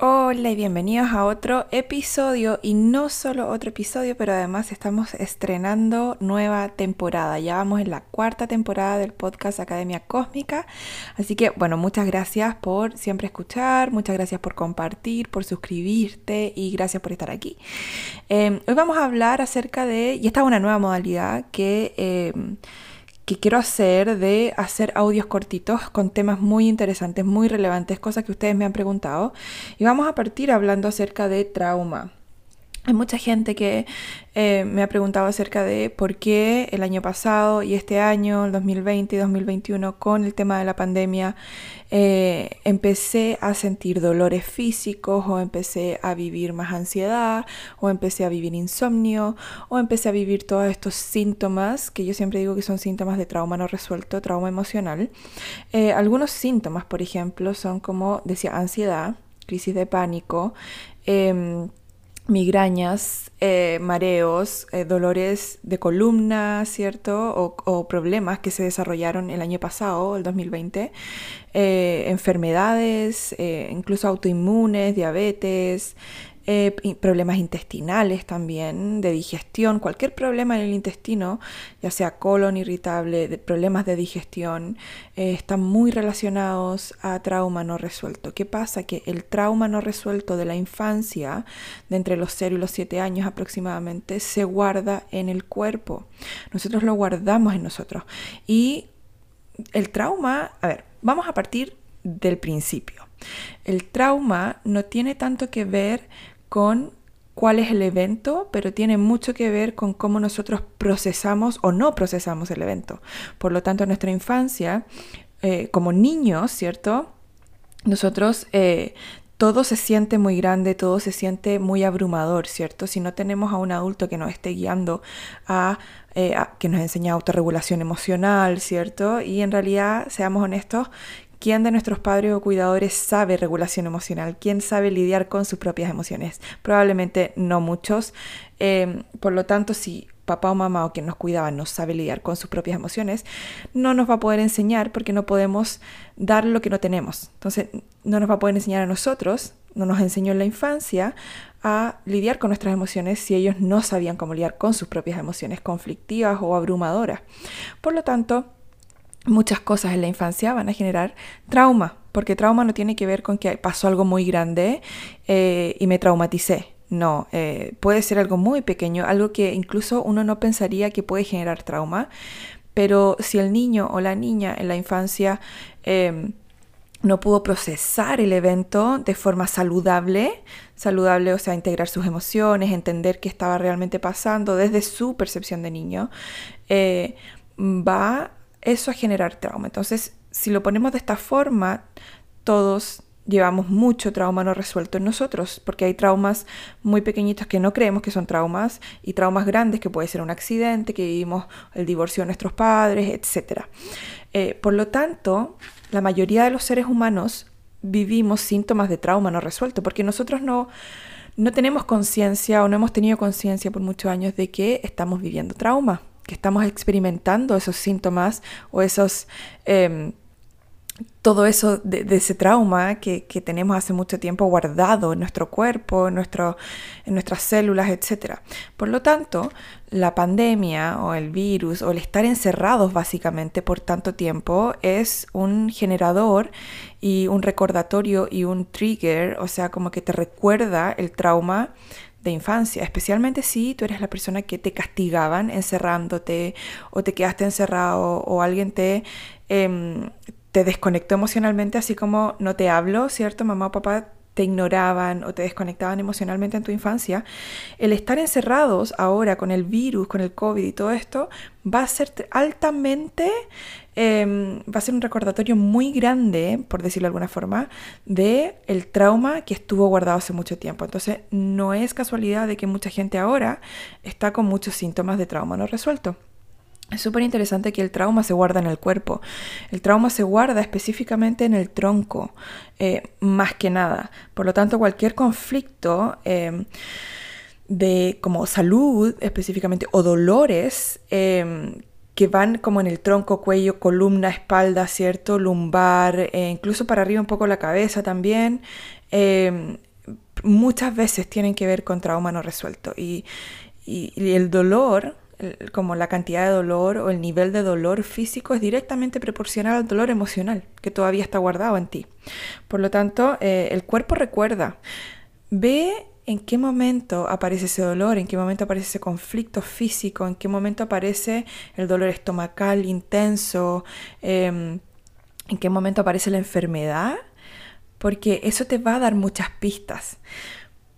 Hola y bienvenidos a otro episodio y no solo otro episodio, pero además estamos estrenando nueva temporada. Ya vamos en la cuarta temporada del podcast Academia Cósmica. Así que bueno, muchas gracias por siempre escuchar, muchas gracias por compartir, por suscribirte y gracias por estar aquí. Eh, hoy vamos a hablar acerca de, y esta es una nueva modalidad que... Eh, que quiero hacer de hacer audios cortitos con temas muy interesantes, muy relevantes, cosas que ustedes me han preguntado. Y vamos a partir hablando acerca de trauma. Hay mucha gente que eh, me ha preguntado acerca de por qué el año pasado y este año, el 2020 y 2021, con el tema de la pandemia, eh, empecé a sentir dolores físicos o empecé a vivir más ansiedad o empecé a vivir insomnio o empecé a vivir todos estos síntomas que yo siempre digo que son síntomas de trauma no resuelto, trauma emocional. Eh, algunos síntomas, por ejemplo, son como decía ansiedad, crisis de pánico, em, migrañas, eh, mareos, eh, dolores de columna, ¿cierto? O, problemas que se desarrollaron el año pasado, el 2020, eh, enfermedades, incluso autoinmunes, diabetes, problemas intestinales también, de digestión, cualquier problema en el intestino, ya sea colon irritable, problemas de digestión, están muy relacionados a trauma no resuelto. ¿Qué pasa? Que el trauma no resuelto de la infancia, de entre los 0 y los 7 años aproximadamente, se guarda en el cuerpo. Nosotros lo guardamos en nosotros. Y el trauma, a ver, vamos a partir del principio. El trauma no tiene tanto que ver con cuál es el evento, pero tiene mucho que ver con cómo nosotros procesamos o no procesamos el evento. Por lo tanto, en nuestra infancia, eh, como niños, ¿cierto? Nosotros eh, todo se siente muy grande, todo se siente muy abrumador, ¿cierto? Si no tenemos a un adulto que nos esté guiando a, eh, a, que nos enseñe autorregulación emocional, ¿cierto? Y en realidad, seamos honestos, ¿Quién de nuestros padres o cuidadores sabe regulación emocional? ¿Quién sabe lidiar con sus propias emociones? Probablemente no muchos. Em, por lo tanto, si papá o mamá o quien nos cuidaba no sabe lidiar con sus propias emociones, no nos va a poder enseñar porque no podemos dar lo que no tenemos. Entonces, no nos va a poder enseñar a nosotros, no nos enseñó en la infancia a lidiar con nuestras emociones si ellos no sabían cómo lidiar con sus propias emociones conflictivas o abrumadoras. Por lo tanto, muchas cosas en la infancia van a generar trauma, porque trauma no tiene que ver con que pasó algo muy grande eh, y me traumaticé. No, eh, puede ser algo muy pequeño, algo que incluso uno no pensaría que puede generar trauma, pero si el niño o la niña en la infancia em, no pudo procesar el evento de forma saludable, saludable, o sea, integrar sus emociones, entender qué estaba realmente pasando desde su percepción de niño, eh, va eso a generar trauma. Entonces, si lo ponemos de esta forma, todos llevamos mucho trauma no resuelto en nosotros, porque hay traumas muy pequeñitos que no creemos que son traumas y traumas grandes que puede ser un accidente, que vivimos el divorcio de nuestros padres, etc. Eh, por lo tanto, la mayoría de los seres humanos vivimos síntomas de trauma no resuelto, porque nosotros no, no tenemos conciencia o no hemos tenido conciencia por muchos años de que estamos viviendo trauma que estamos experimentando esos síntomas o esos... Em, todo eso de, ese trauma que, tenemos hace mucho tiempo guardado en nuestro cuerpo, en, nuestro, en nuestras células, etc. Por lo tanto, la pandemia o el virus o el estar encerrados básicamente por tanto tiempo es un generador y un recordatorio y un trigger, o sea, como que te recuerda el trauma de infancia, especialmente si tú eres la persona que te castigaban encerrándote o te quedaste encerrado o alguien te, em, te desconectó emocionalmente, así como no te hablo, ¿cierto? Mamá o papá te ignoraban o te desconectaban emocionalmente en tu infancia, el estar encerrados ahora con el virus, con el COVID y todo esto, va a ser altamente, em, va a ser un recordatorio muy grande, por decirlo de alguna forma, de el trauma que estuvo guardado hace mucho tiempo. Entonces, no es casualidad de que mucha gente ahora está con muchos síntomas de trauma no resuelto. Es súper interesante que el trauma se guarda en el cuerpo. El trauma se guarda específicamente en el tronco, eh, más que nada. Por lo tanto, cualquier conflicto eh, de como salud específicamente o dolores eh, que van como en el tronco, cuello, columna, espalda, ¿cierto? Lumbar, incluso para arriba un poco la cabeza también, muchas veces tienen que ver con trauma no resuelto. y el dolor como la cantidad de dolor o el nivel de dolor físico es directamente proporcional al dolor emocional que todavía está guardado en ti. Por lo tanto, eh, el cuerpo recuerda. Ve en qué momento aparece ese dolor, en qué momento aparece ese conflicto físico, en qué momento aparece el dolor estomacal intenso, em, en qué momento aparece la enfermedad, porque eso te va a dar muchas pistas.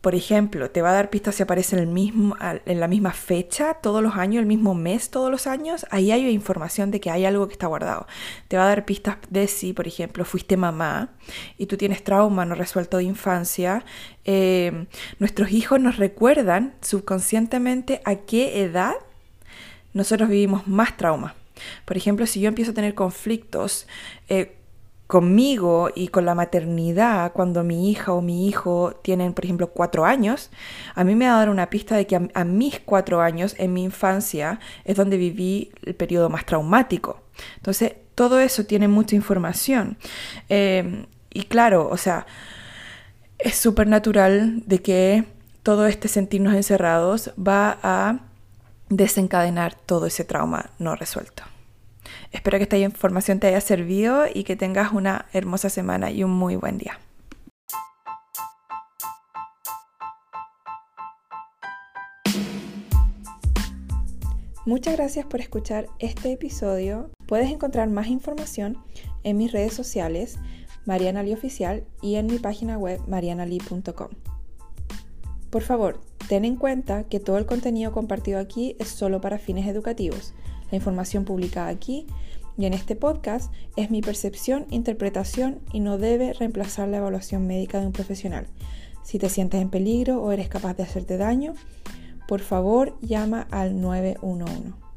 Por ejemplo, te va a dar pistas si aparece en, el mismo, en la misma fecha todos los años, el mismo mes todos los años. Ahí hay información de que hay algo que está guardado. Te va a dar pistas de si, por ejemplo, fuiste mamá y tú tienes trauma no resuelto de infancia. Eh, nuestros hijos nos recuerdan subconscientemente a qué edad nosotros vivimos más trauma. Por ejemplo, si yo empiezo a tener conflictos eh, conmigo y con la maternidad, cuando mi hija o mi hijo tienen, por ejemplo, cuatro años, a mí me va a dar una pista de que a, mis cuatro años, en mi infancia, es donde viví el periodo más traumático. Entonces, todo eso tiene mucha información. Eh, y claro, o sea, es súper natural de que todo este sentirnos encerrados va a desencadenar todo ese trauma no resuelto. Espero que esta información te haya servido y que tengas una hermosa semana y un muy buen día. Muchas gracias por escuchar este episodio. Puedes encontrar más información en mis redes sociales, Mariana Oficial, y en mi página web, marianali.com. Por favor, ten en cuenta que todo el contenido compartido aquí es solo para fines educativos. La información publicada aquí y en este podcast es mi percepción, interpretación y no debe reemplazar la evaluación médica de un profesional. Si te sientes en peligro o eres capaz de hacerte daño, por favor llama al 911.